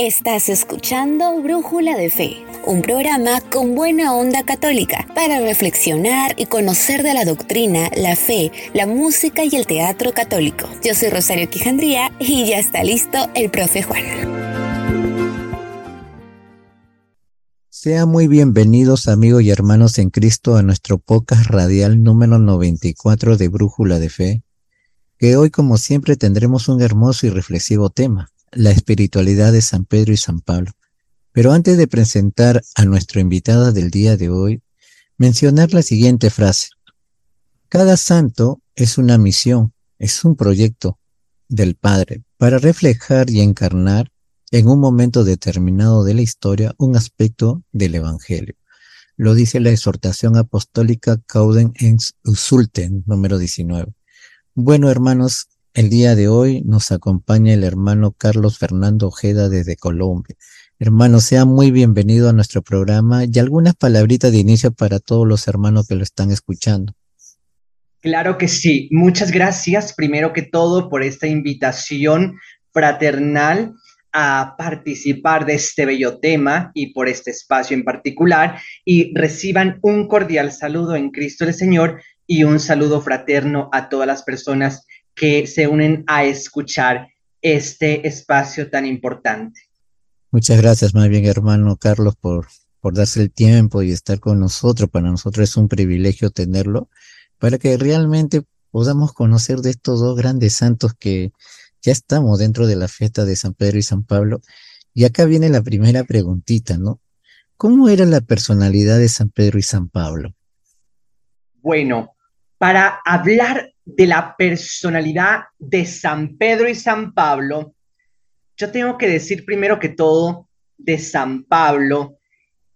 Estás escuchando Brújula de Fe, un programa con buena onda católica para reflexionar y conocer de la doctrina, la fe, la música y el teatro católico. Yo soy Rosario Quijandría y ya está listo el profe Juan. Sean muy bienvenidos amigos y hermanos en Cristo a nuestro podcast radial número 94 de Brújula de Fe, que hoy como siempre tendremos un hermoso y reflexivo tema la espiritualidad de San Pedro y San Pablo. Pero antes de presentar a nuestra invitada del día de hoy, mencionar la siguiente frase. Cada santo es una misión, es un proyecto del Padre para reflejar y encarnar en un momento determinado de la historia un aspecto del Evangelio. Lo dice la exhortación apostólica Cauden en Usulten, número 19. Bueno, hermanos, el día de hoy nos acompaña el hermano Carlos Fernando Ojeda desde Colombia. Hermano, sea muy bienvenido a nuestro programa y algunas palabritas de inicio para todos los hermanos que lo están escuchando. Claro que sí. Muchas gracias, primero que todo, por esta invitación fraternal a participar de este bello tema y por este espacio en particular. Y reciban un cordial saludo en Cristo el Señor y un saludo fraterno a todas las personas que se unen a escuchar este espacio tan importante. Muchas gracias, más bien, hermano Carlos, por, por darse el tiempo y estar con nosotros. Para nosotros es un privilegio tenerlo, para que realmente podamos conocer de estos dos grandes santos que ya estamos dentro de la fiesta de San Pedro y San Pablo. Y acá viene la primera preguntita, ¿no? ¿Cómo era la personalidad de San Pedro y San Pablo? Bueno, para hablar de la personalidad de San Pedro y San Pablo, yo tengo que decir primero que todo de San Pablo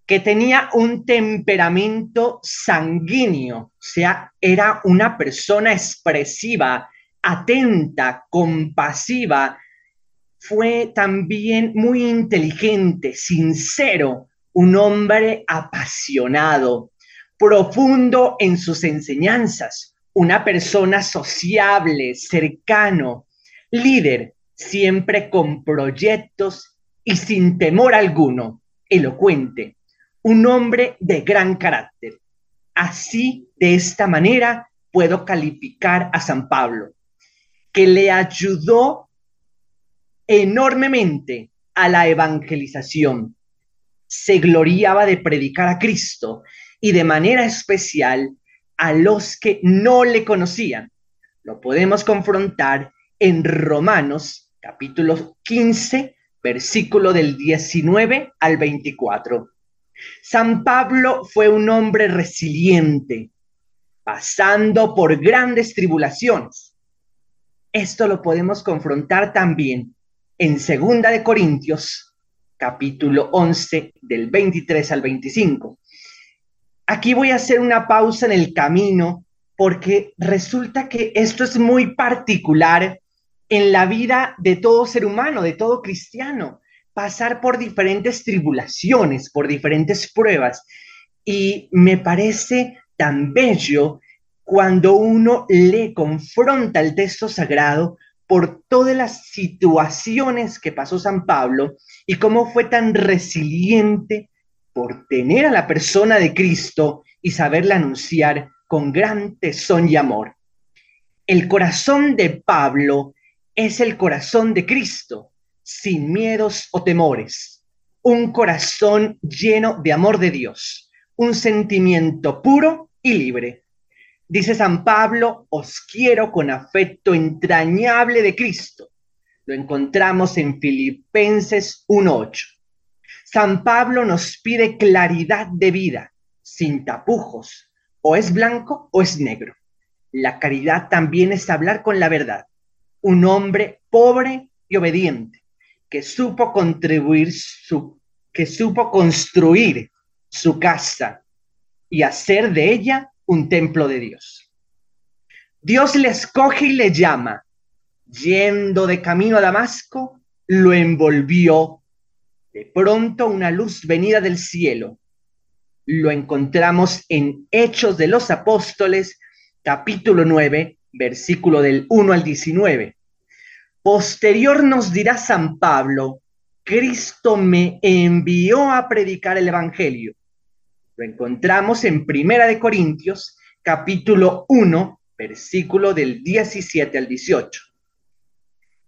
que tenía un temperamento sanguíneo, o sea, era una persona expresiva, atenta, compasiva, fue también muy inteligente, sincero, un hombre apasionado, profundo en sus enseñanzas, una persona sociable, cercano, líder, siempre con proyectos y sin temor alguno, elocuente, un hombre de gran carácter. Así, de esta manera, puedo calificar a San Pablo, que le ayudó enormemente a la evangelización. Se gloriaba de predicar a Cristo y de manera especial a los que no le conocían. Lo podemos confrontar en Romanos capítulo 15, versículo del 19 al 24. San Pablo fue un hombre resiliente, pasando por grandes tribulaciones. Esto lo podemos confrontar también en Segunda de Corintios, capítulo 11, del 23 al 25. Aquí voy a hacer una pausa en el camino porque resulta que esto es muy particular en la vida de todo ser humano, de todo cristiano, pasar por diferentes tribulaciones, por diferentes pruebas. Y me parece tan bello cuando uno le confronta el texto sagrado por todas las situaciones que pasó San Pablo y cómo fue tan resiliente, por tener a la persona de Cristo y saberla anunciar con gran tesón y amor. El corazón de Pablo es el corazón de Cristo, sin miedos o temores, un corazón lleno de amor de Dios, un sentimiento puro y libre. Dice San Pablo, os quiero con afecto entrañable de Cristo. Lo encontramos en Filipenses 1.8. San Pablo nos pide claridad de vida, sin tapujos. O es blanco o es negro. La caridad también es hablar con la verdad. Un hombre pobre y obediente, que supo contribuir su, que supo construir su casa y hacer de ella un templo de Dios. Dios le escoge y le llama. Yendo de camino a Damasco, lo envolvió de pronto una luz venida del cielo. Lo encontramos en Hechos de los Apóstoles, capítulo 9, versículo del 1 al 19. Posterior nos dirá San Pablo Cristo me envió a predicar el Evangelio. Lo encontramos en Primera de Corintios, capítulo 1, versículo del 17 al 18.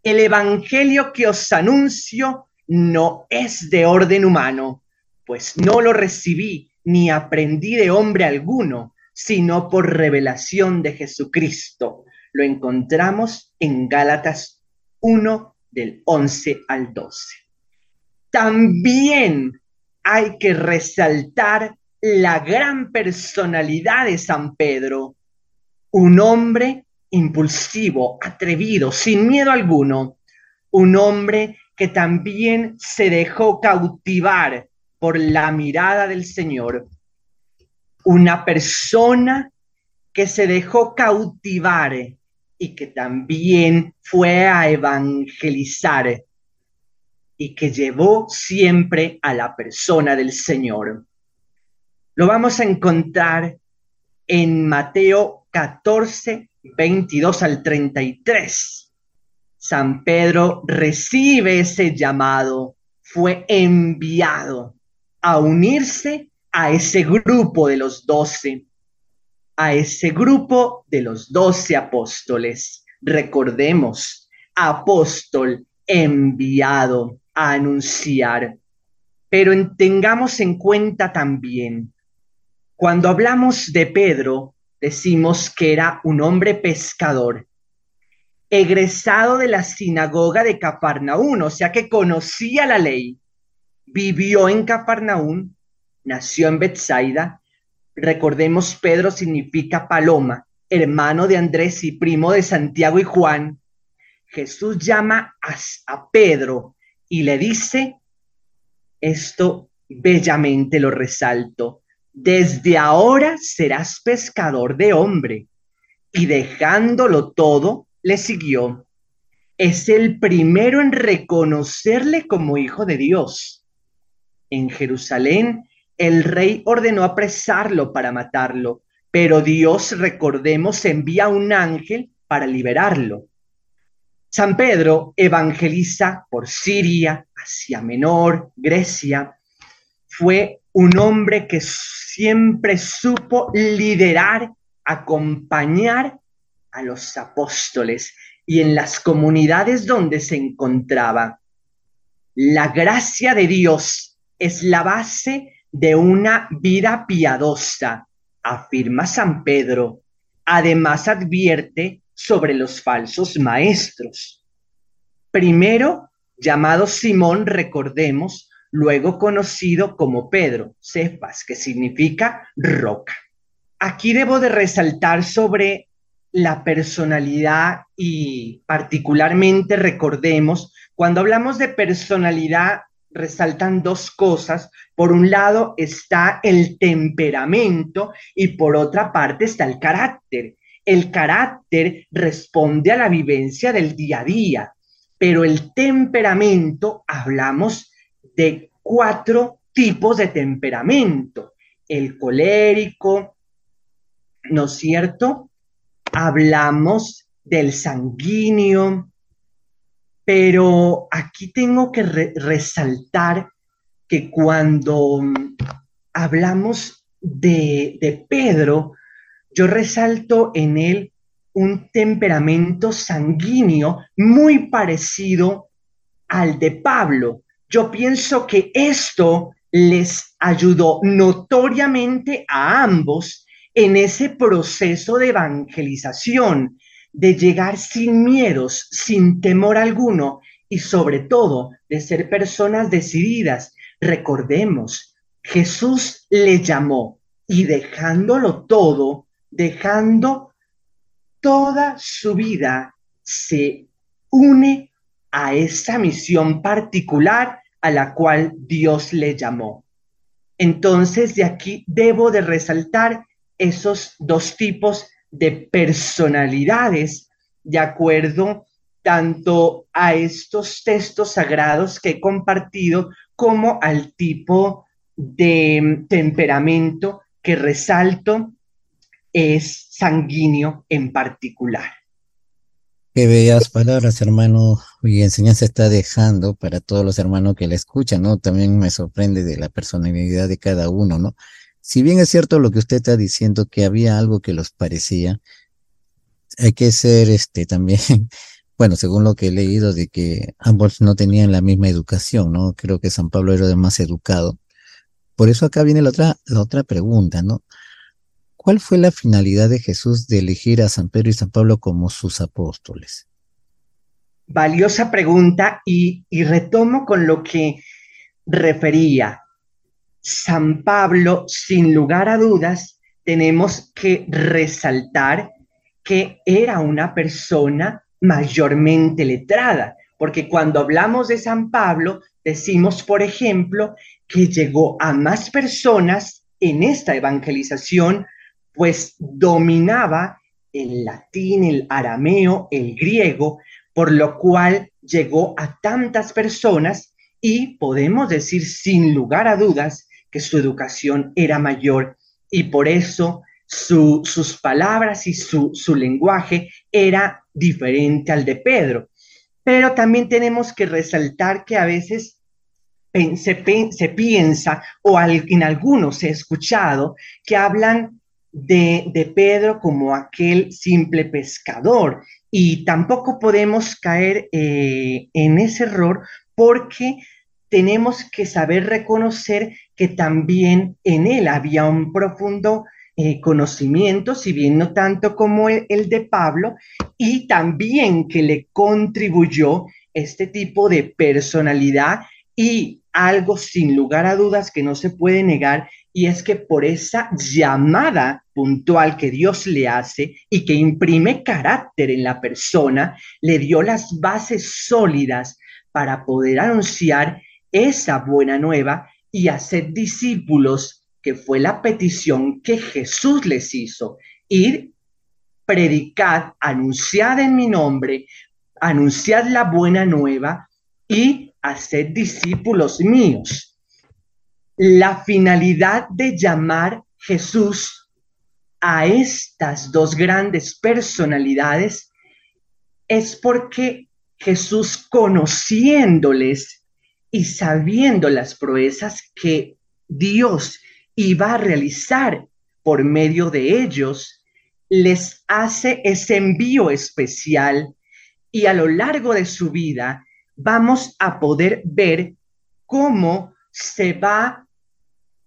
El Evangelio que os anuncio no es de orden humano, pues no lo recibí ni aprendí de hombre alguno, sino por revelación de Jesucristo. Lo encontramos en Gálatas 1 del 11 al 12. También hay que resaltar la gran personalidad de San Pedro, un hombre impulsivo, atrevido, sin miedo alguno, un hombre que también se dejó cautivar por la mirada del Señor, una persona que se dejó cautivar y que también fue a evangelizar y que llevó siempre a la persona del Señor. Lo vamos a encontrar en Mateo 14, 22 al 33. San Pedro recibe ese llamado, fue enviado a unirse a ese grupo de los doce, a ese grupo de los doce apóstoles. Recordemos, apóstol enviado a anunciar. Pero tengamos en cuenta también, cuando hablamos de Pedro, decimos que era un hombre pescador, egresado de la sinagoga de Cafarnaún, o sea que conocía la ley, vivió en Cafarnaún, nació en Bethsaida. Recordemos, Pedro significa paloma, hermano de Andrés y primo de Santiago y Juan. Jesús llama a, a Pedro y le dice, esto bellamente lo resalto, desde ahora serás pescador de hombre. Y dejándolo todo, le siguió. Es el primero en reconocerle como hijo de Dios. En Jerusalén, el rey ordenó apresarlo para matarlo, pero Dios, recordemos, envía un ángel para liberarlo. San Pedro evangeliza por Siria, Asia Menor, Grecia. Fue un hombre que siempre supo liderar, acompañar a los apóstoles y en las comunidades donde se encontraba. La gracia de Dios es la base de una vida piadosa, afirma San Pedro. Además advierte sobre los falsos maestros. Primero, llamado Simón, recordemos, luego conocido como Pedro, Cefas, que significa roca. Aquí debo de resaltar sobre la personalidad y particularmente recordemos, cuando hablamos de personalidad, resaltan dos cosas. Por un lado está el temperamento y por otra parte está el carácter. El carácter responde a la vivencia del día a día, pero el temperamento, hablamos de cuatro tipos de temperamento. El colérico, ¿no es cierto? Hablamos del sanguíneo, pero aquí tengo que resaltar que cuando hablamos de, de Pedro, yo resalto en él un temperamento sanguíneo muy parecido al de Pablo. Yo pienso que esto les ayudó notoriamente a ambos en ese proceso de evangelización, de llegar sin miedos, sin temor alguno y sobre todo de ser personas decididas. Recordemos, Jesús le llamó y dejándolo todo, dejando toda su vida, se une a esa misión particular a la cual Dios le llamó. Entonces, de aquí debo de resaltar esos dos tipos de personalidades de acuerdo tanto a estos textos sagrados que he compartido como al tipo de temperamento que resalto es sanguíneo en particular. Qué bellas palabras, hermano, y enseñanza está dejando para todos los hermanos que la escuchan, ¿no? También me sorprende de la personalidad de cada uno, ¿no? Si bien es cierto lo que usted está diciendo, que había algo que los parecía, hay que ser este también, bueno, según lo que he leído, de que ambos no tenían la misma educación, ¿no? Creo que San Pablo era más educado. Por eso acá viene la otra, la otra pregunta, ¿no? ¿Cuál fue la finalidad de Jesús de elegir a San Pedro y San Pablo como sus apóstoles? Valiosa pregunta y, y retomo con lo que refería. San Pablo, sin lugar a dudas, tenemos que resaltar que era una persona mayormente letrada, porque cuando hablamos de San Pablo, decimos, por ejemplo, que llegó a más personas en esta evangelización pues dominaba el latín, el arameo, el griego, por lo cual llegó a tantas personas y podemos decir sin lugar a dudas que su educación era mayor y por eso sus palabras y su, su lenguaje era diferente al de Pedro. Pero también tenemos que resaltar que a veces se, se, piensa, o en algunos he escuchado, que hablan de, Pedro como aquel simple pescador. Y tampoco podemos caer eh, en ese error porque tenemos que saber reconocer que también en él había un profundo eh, conocimiento, si bien no tanto como el, el, de Pablo, y también que le contribuyó este tipo de personalidad y algo sin lugar a dudas que no se puede negar y es que por esa llamada puntual que Dios le hace y que imprime carácter en la persona, le dio las bases sólidas para poder anunciar esa buena nueva y hacer discípulos, que fue la petición que Jesús les hizo. Ir, predicad, anunciad en mi nombre, anunciad la buena nueva y hacer discípulos míos la finalidad de llamar Jesús a estas dos grandes personalidades es porque Jesús conociéndoles y sabiendo las proezas que Dios iba a realizar por medio de ellos, les hace ese envío especial y a lo largo de su vida vamos a poder ver cómo se va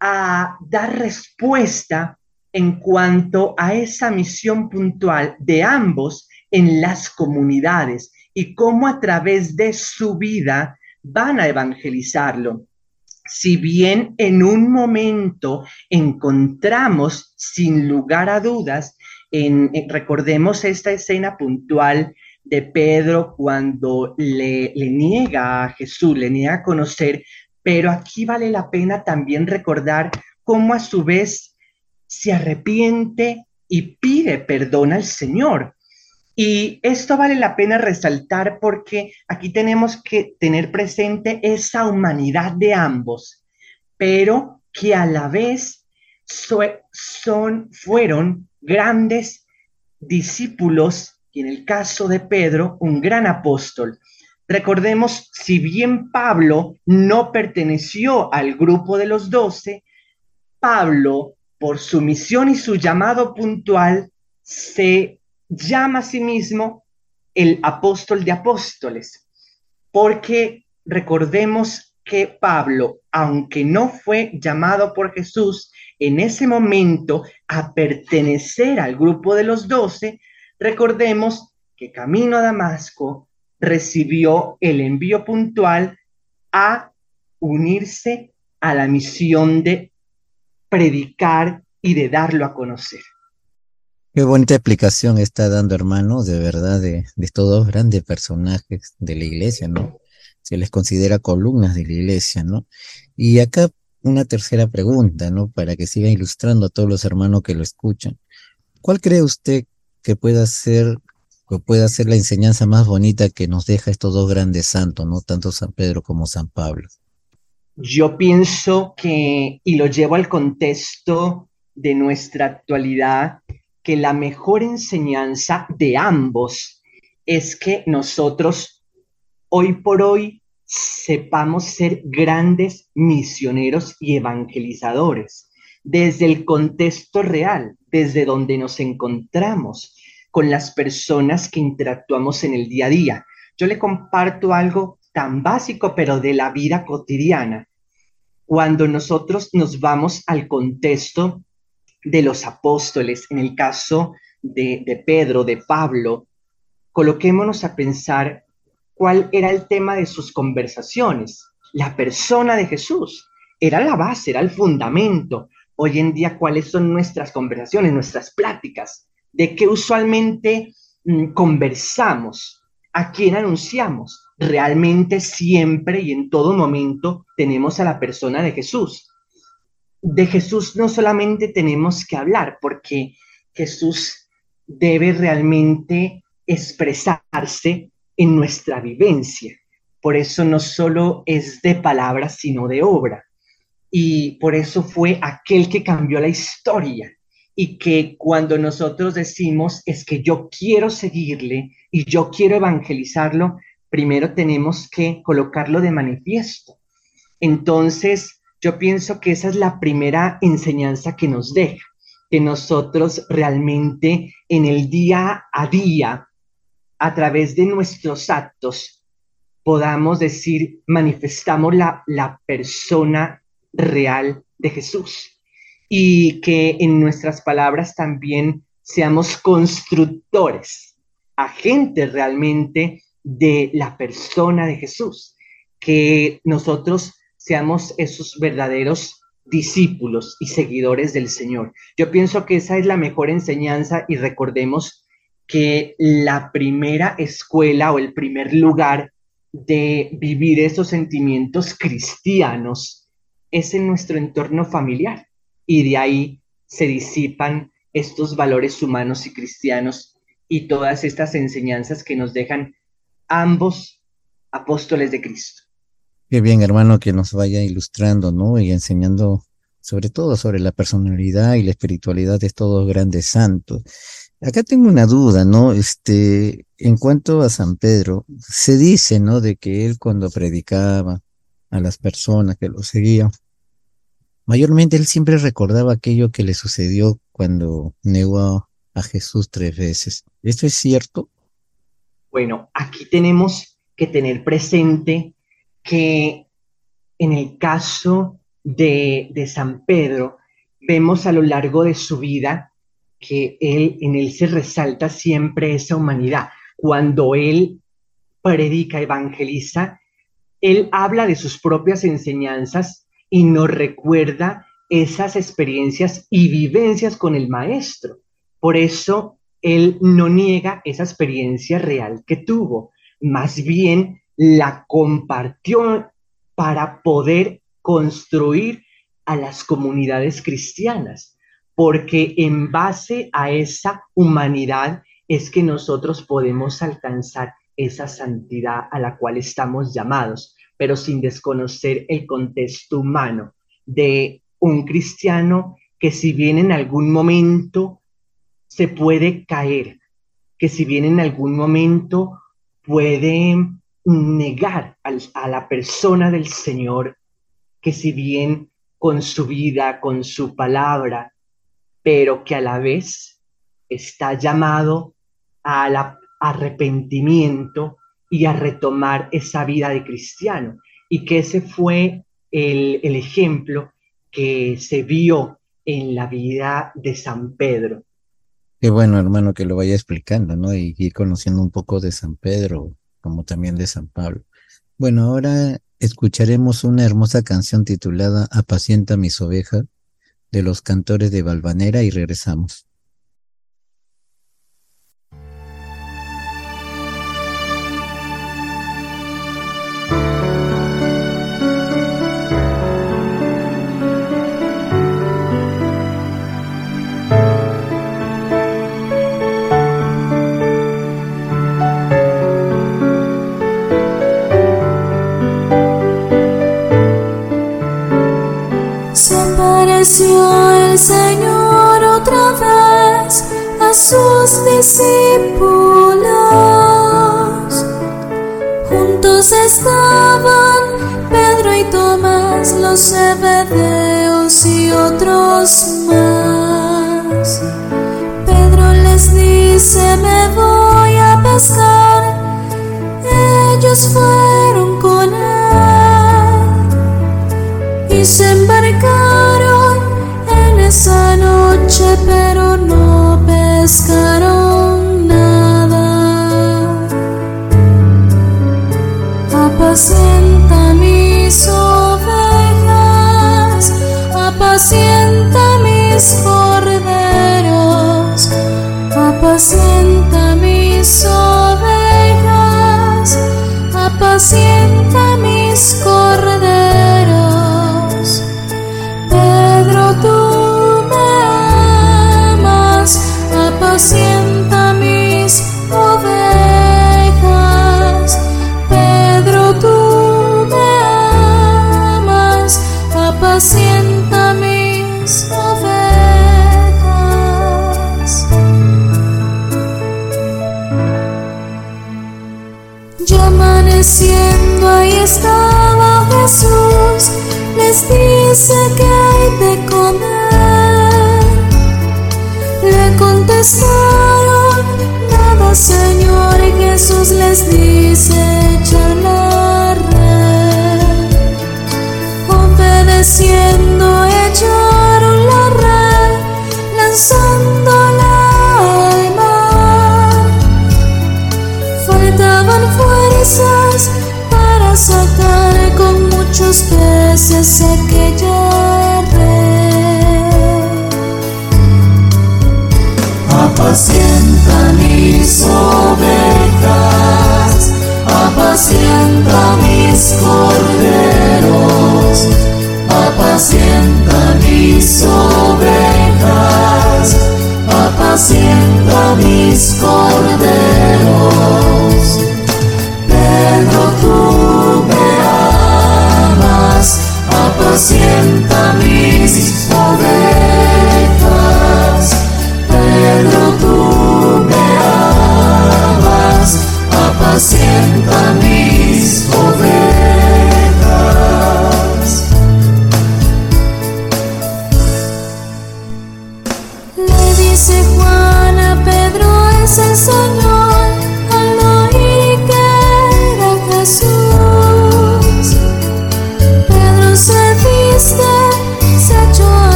a dar respuesta en cuanto a esa misión puntual de ambos en las comunidades y cómo a través de su vida van a evangelizarlo. Si bien en un momento encontramos sin lugar a dudas, en, recordemos esta escena puntual de Pedro cuando le, le niega a Jesús, le niega a conocer pero aquí vale la pena también recordar cómo a su vez se arrepiente y pide perdón al Señor. Y esto vale la pena resaltar porque aquí tenemos que tener presente esa humanidad de ambos, pero que a la vez son, fueron grandes discípulos y en el caso de Pedro, un gran apóstol. Recordemos, si bien Pablo no perteneció al grupo de los doce, Pablo, por su misión y su llamado puntual, se llama a sí mismo el apóstol de apóstoles, porque recordemos que Pablo, aunque no fue llamado por Jesús en ese momento a pertenecer al grupo de los doce, recordemos que camino a Damasco recibió el envío puntual a unirse a la misión de predicar y de darlo a conocer. Qué bonita explicación está dando, hermano, de verdad, de, estos dos grandes personajes de la iglesia, ¿no? Se les considera columnas de la iglesia, ¿no? Y acá una tercera pregunta, ¿no? Para que siga ilustrando a todos los hermanos que lo escuchan. ¿Cuál cree usted que pueda ser que pueda la enseñanza más bonita que nos deja estos dos grandes santos, ¿no? Tanto San Pedro como San Pablo. Yo pienso que, y lo llevo al contexto de nuestra actualidad, que la mejor enseñanza de ambos es que nosotros hoy por hoy sepamos ser grandes misioneros y evangelizadores desde el contexto real, desde donde nos encontramos con las personas que interactuamos en el día a día. Yo le comparto algo tan básico, pero de la vida cotidiana. Cuando nosotros nos vamos al contexto de los apóstoles, en el caso de, de Pedro, de Pablo, coloquémonos a pensar cuál era el tema de sus conversaciones. La persona de Jesús era la base, era el fundamento. Hoy en día, ¿cuáles son nuestras conversaciones, nuestras pláticas? ¿De qué usualmente mm, conversamos? ¿A quién anunciamos? Realmente siempre y en todo momento tenemos a la persona de Jesús. De Jesús no solamente tenemos que hablar, porque Jesús debe realmente expresarse en nuestra vivencia. Por eso no solo es de palabras, sino de obra. Y por eso fue aquel que cambió la historia. Y que cuando nosotros decimos es que yo quiero seguirle y yo quiero evangelizarlo, primero tenemos que colocarlo de manifiesto. Entonces, yo pienso que esa es la primera enseñanza que nos deja, que nosotros realmente en el día a día a través de nuestros actos podamos decir, manifestamos la, la persona real de Jesús. Y que en nuestras palabras también seamos constructores, agentes realmente de la persona de Jesús, que nosotros seamos esos verdaderos discípulos y seguidores del Señor. Yo pienso que esa es la mejor enseñanza y recordemos que la primera escuela o el primer lugar de vivir esos sentimientos cristianos es en nuestro entorno familiar y de ahí se disipan estos valores humanos y cristianos y todas estas enseñanzas que nos dejan ambos apóstoles de Cristo. Qué bien, hermano, que nos vaya ilustrando, ¿no? Y enseñando sobre todo sobre la personalidad y la espiritualidad de estos grandes santos. Acá tengo una duda, ¿no? Este, en cuanto a San Pedro, se dice, ¿no? De que él cuando predicaba a las personas que lo seguían, mayormente él siempre recordaba aquello que le sucedió cuando negó a Jesús tres veces. ¿Esto es cierto? Bueno, aquí tenemos que tener presente que en el caso de, de San Pedro, vemos a lo largo de su vida que él, en él se resalta siempre esa humanidad. Cuando él predica, evangeliza, él habla de sus propias enseñanzas y nos recuerda esas experiencias y vivencias con el maestro. Por eso él no niega esa experiencia real que tuvo, más bien la compartió para poder construir a las comunidades cristianas porque en base a esa humanidad es que nosotros podemos alcanzar esa santidad a la cual estamos llamados, pero sin desconocer el contexto humano de un cristiano que si bien en algún momento se puede caer, que si bien en algún momento puede negar a la persona del Señor, que si bien con su vida, con su palabra, pero que a la vez está llamado al arrepentimiento y a retomar esa vida de cristiano. Y que ese fue el, el ejemplo que se vio en la vida de San Pedro. Qué bueno, hermano, que lo vaya explicando, ¿no? Y ir conociendo un poco de San Pedro, como también de San Pablo. Bueno, ahora escucharemos una hermosa canción titulada Apacienta mis ovejas de los cantores de Valvanera y regresamos. Sus discípulos. juntos estaban Pedro y Tomás, los Zebedeos y otros más. Pedro les dice, me voy a pescar. Ellos fueron con él y se embarcaron en esa noche, apacienta mis ovejas, apacienta mis corderos, apacienta mis ovejas, apacienta mis corderos.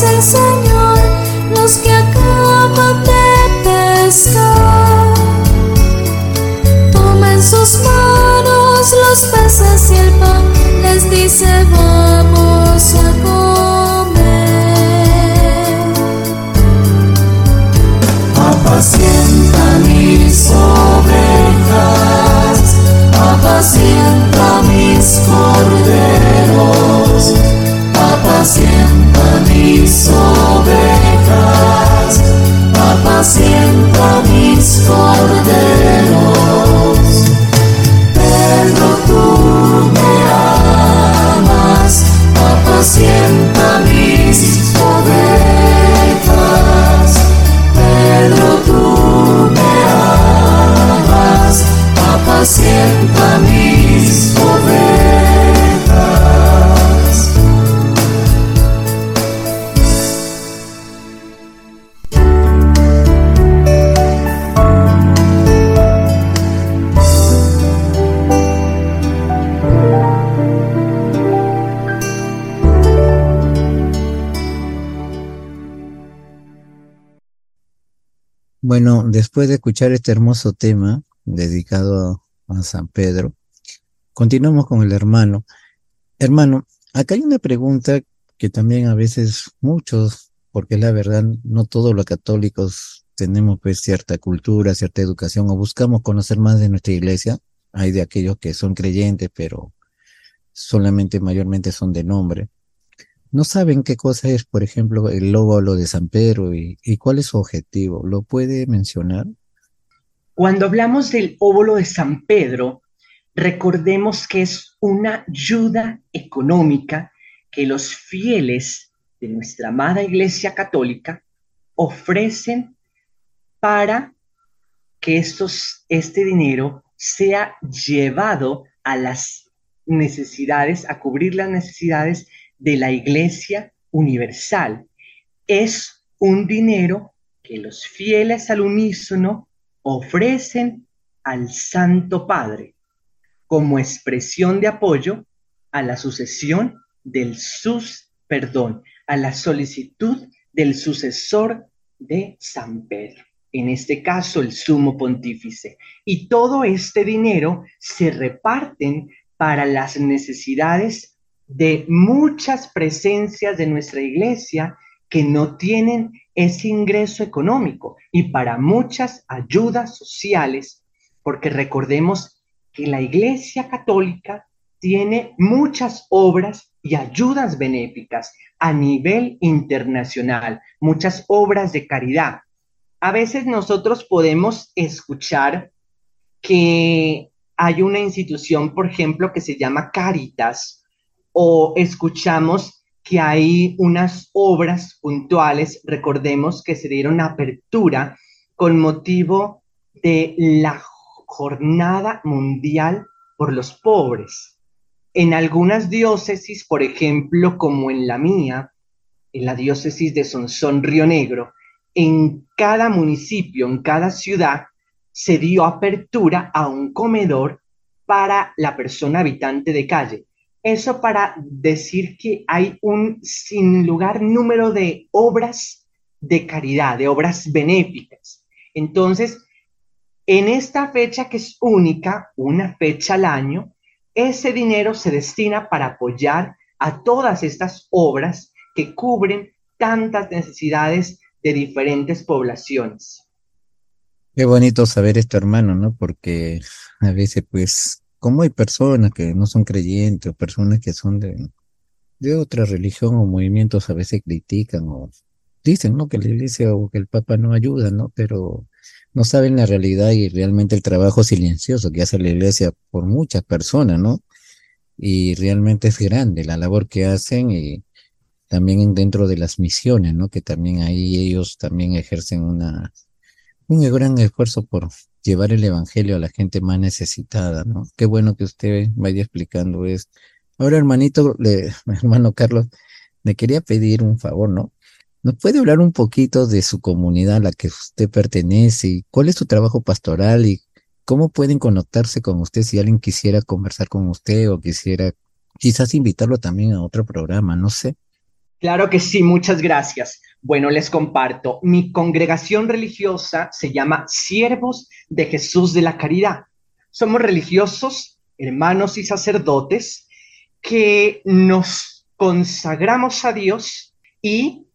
Dice Bueno, después de escuchar este hermoso tema dedicado a San Pedro, continuamos con el hermano. Hermano, acá hay una pregunta que también a veces muchos, porque la verdad, no todos los católicos tenemos pues cierta cultura, cierta educación o buscamos conocer más de nuestra iglesia. Hay de aquellos que son creyentes, pero solamente mayormente son de nombre. No saben qué cosa es, por ejemplo, el lóbulo de San Pedro y, cuál es su objetivo. ¿Lo puede mencionar? Cuando hablamos del óvulo de San Pedro, recordemos que es una ayuda económica que los fieles de nuestra amada Iglesia Católica ofrecen para que estos, este dinero sea llevado a las necesidades, a cubrir las necesidades de la Iglesia Universal. Es un dinero que los fieles al unísono ofrecen al Santo Padre como expresión de apoyo a la sucesión del sus, perdón, a la solicitud del sucesor de San Pedro, en este caso el sumo pontífice. Y todo este dinero se reparten para las necesidades de muchas presencias de nuestra iglesia que no tienen ese ingreso económico y para muchas ayudas sociales, porque recordemos que la iglesia católica tiene muchas obras y ayudas benéficas a nivel internacional, muchas obras de caridad. A veces nosotros podemos escuchar que hay una institución, por ejemplo, que se llama Caritas, o escuchamos que hay unas obras puntuales, recordemos que se dieron apertura con motivo de la Jornada Mundial por los Pobres. En algunas diócesis, por ejemplo, como en la mía, en la diócesis de Sonsón Río Negro, en cada municipio, en cada ciudad, se dio apertura a un comedor para la persona habitante de calle. Eso para decir que hay un sin lugar número de obras de caridad, de obras benéficas. Entonces, en esta fecha que es única, una fecha al año, ese dinero se destina para apoyar a todas estas obras que cubren tantas necesidades de diferentes poblaciones. Qué bonito saber esto, hermano, ¿no? Porque a veces, pues, como hay personas que no son creyentes o personas que son de, de otra religión o movimientos, a veces critican o dicen, ¿no? Que la iglesia o que el papa no ayuda, ¿no? Pero no saben la realidad y realmente el trabajo silencioso que hace la iglesia por muchas personas, ¿no? Y realmente es grande la labor que hacen y también dentro de las misiones, ¿no? Que también ahí ellos también ejercen una, un gran esfuerzo por llevar el evangelio a la gente más necesitada, ¿no? Qué bueno que usted vaya explicando esto. Ahora, hermanito, hermano Carlos, le quería pedir un favor, ¿no? ¿Nos puede hablar un poquito de su comunidad a la que usted pertenece y cuál es su trabajo pastoral y cómo pueden conectarse con usted si alguien quisiera conversar con usted o quisiera quizás invitarlo también a otro programa, no sé? Claro que sí, muchas gracias. Bueno, les comparto. Mi congregación religiosa se llama Siervos de Jesús de la Caridad. Somos religiosos, hermanos y sacerdotes que nos consagramos a Dios y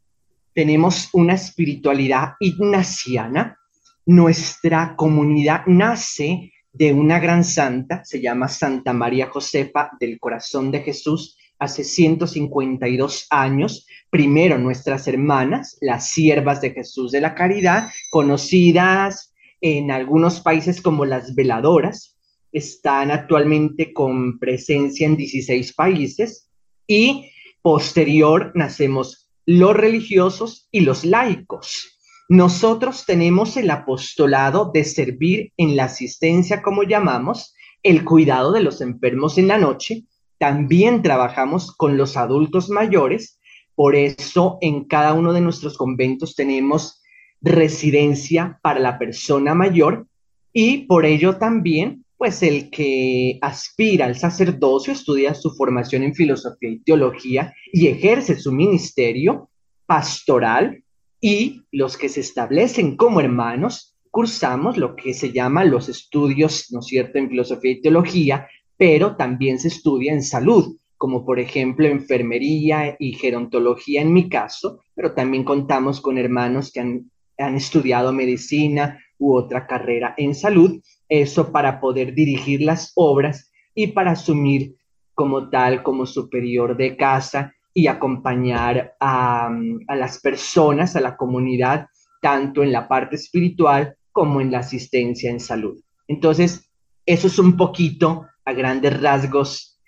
tenemos una espiritualidad ignaciana. Nuestra comunidad nace de una gran santa, se llama Santa María Josefa del Corazón de Jesús, hace 152 años. Primero nuestras hermanas, las siervas de Jesús de la Caridad, conocidas en algunos países como las veladoras, están actualmente con presencia en 16 países y posterior nacemos los religiosos y los laicos. Nosotros tenemos el apostolado de servir en la asistencia, como llamamos, el cuidado de los enfermos en la noche. También trabajamos con los adultos mayores. Por eso en cada uno de nuestros conventos tenemos residencia para la persona mayor y por ello también, pues el que aspira al sacerdocio, estudia su formación en filosofía y teología y ejerce su ministerio pastoral y los que se establecen como hermanos, cursamos lo que se llama los estudios, ¿no es cierto?, en filosofía y teología, pero también se estudia en salud, como por ejemplo enfermería y gerontología en mi caso, pero también contamos con hermanos que han, han estudiado medicina u otra carrera en salud, eso para poder dirigir las obras y para asumir como tal, como superior de casa y acompañar a, a, las personas, a la comunidad, tanto en la parte espiritual como en la asistencia en salud. Entonces, eso es un poquito a grandes rasgos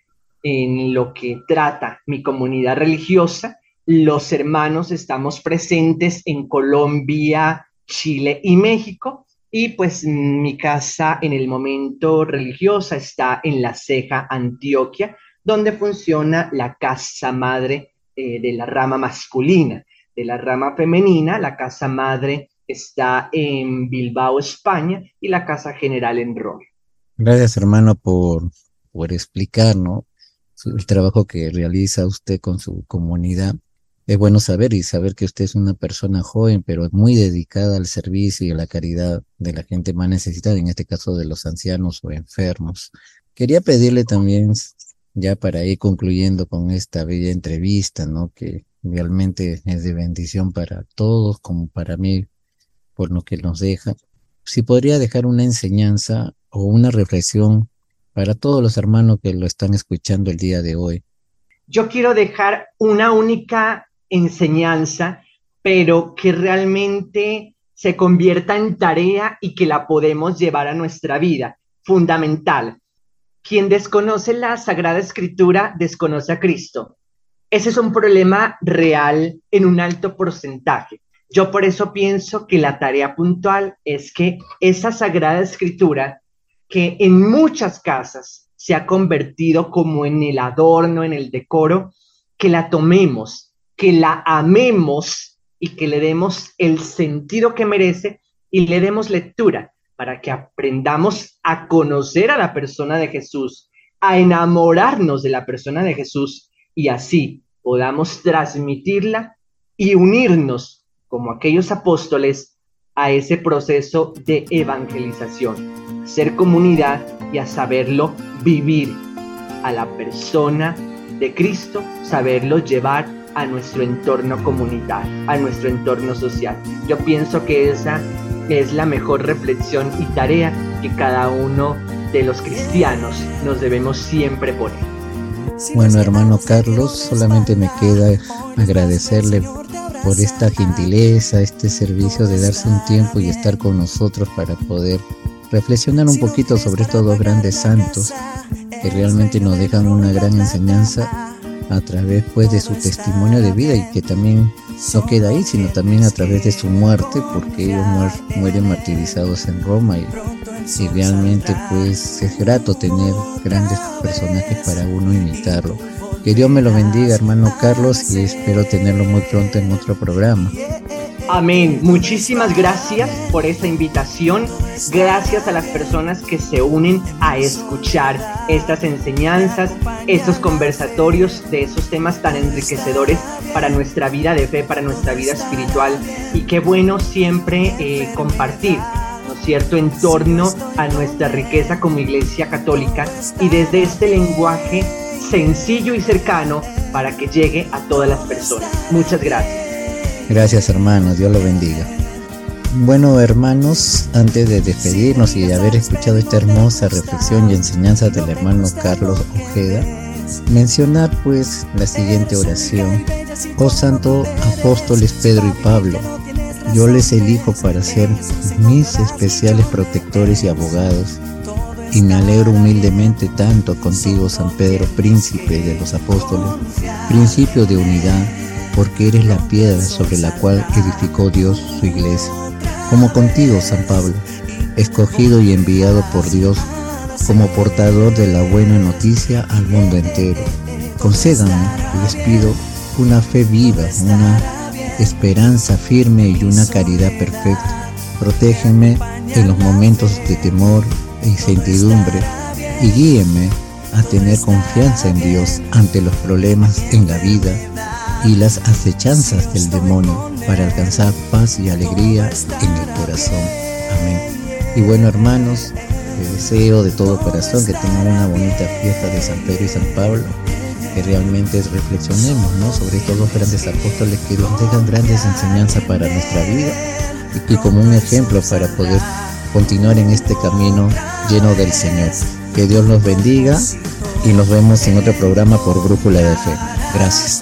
en lo que trata mi comunidad religiosa los hermanos estamos presentes en Colombia, Chile y México. Y pues mi casa en el momento religiosa está en La Ceja, Antioquia, donde funciona la casa madre eh, de la rama masculina. De la rama femenina, la casa madre está en Bilbao, España, y la casa general en Roma. Gracias, hermano, por, por explicar, ¿no? El trabajo que realiza usted con su comunidad. Es bueno saber y saber que usted es una persona joven, pero muy dedicada al servicio y a la caridad de la gente más necesitada, en este caso de los ancianos o enfermos. Quería pedirle también, ya para ir concluyendo con esta bella entrevista, ¿no? Que realmente es de bendición para todos, como para mí, por lo que nos deja. Si podría dejar una enseñanza o una reflexión para todos los hermanos que lo están escuchando el día de hoy. Yo quiero dejar una única enseñanza, pero que realmente se convierta en tarea y que la podemos llevar a nuestra vida. Fundamental. Quien desconoce la Sagrada Escritura desconoce a Cristo. Ese es un problema real en un alto porcentaje. Yo por eso pienso que la tarea puntual es que esa Sagrada Escritura, que en muchas casas se ha convertido como en el adorno, en el decoro, que la tomemos que la amemos y que le demos el sentido que merece y le demos lectura para que aprendamos a conocer a la persona de Jesús, a enamorarnos de la persona de Jesús y así podamos transmitirla y unirnos como aquellos apóstoles a ese proceso de evangelización, ser comunidad y a saberlo vivir a la persona de Cristo, saberlo llevar a nuestro entorno comunitario, a nuestro entorno social. Yo pienso que esa es la mejor reflexión y tarea que cada uno de los cristianos nos debemos siempre poner. Bueno, hermano Carlos, solamente me queda agradecerle por esta gentileza, este servicio de darse un tiempo y estar con nosotros para poder reflexionar un poquito sobre estos dos grandes santos que realmente nos dejan una gran enseñanza a través pues de su testimonio de vida y que también no queda ahí, sino también a través de su muerte, porque ellos mueren martirizados en Roma y, y realmente pues es grato tener grandes personajes para uno imitarlo. Que Dios me lo bendiga, hermano Carlos, y espero tenerlo muy pronto en otro programa. Amén. Muchísimas gracias por esta invitación. Gracias a las personas que se unen a escuchar estas enseñanzas, estos conversatorios de esos temas tan enriquecedores para nuestra vida de fe, para nuestra vida espiritual. Y qué bueno siempre eh, compartir, ¿no es cierto?, en torno a nuestra riqueza como iglesia católica y desde este lenguaje sencillo y cercano para que llegue a todas las personas. Muchas gracias. Gracias hermanos, Dios lo bendiga. Bueno hermanos, antes de despedirnos y de haber escuchado esta hermosa reflexión y enseñanza del hermano Carlos Ojeda, mencionar pues la siguiente oración. Oh Santo Apóstoles Pedro y Pablo, yo les elijo para ser mis especiales protectores y abogados, y me alegro humildemente tanto contigo, San Pedro, príncipe de los apóstoles, principio de unidad, porque eres la piedra sobre la cual edificó Dios su iglesia. Como contigo, San Pablo, escogido y enviado por Dios como portador de la buena noticia al mundo entero. Concédame, les pido, una fe viva, una esperanza firme y una caridad perfecta. Protégeme en los momentos de temor e incertidumbre y guíeme a tener confianza en Dios ante los problemas en la vida y las acechanzas del demonio para alcanzar paz y alegría en el corazón. Amén. Y bueno hermanos, les deseo de todo corazón que tengan una bonita fiesta de San Pedro y San Pablo, que realmente reflexionemos ¿no? sobre estos dos grandes apóstoles que nos dejan grandes enseñanzas para nuestra vida y como un ejemplo para poder continuar en este camino lleno del Señor. Que Dios los bendiga y nos vemos en otro programa por Brújula de Fe. Gracias.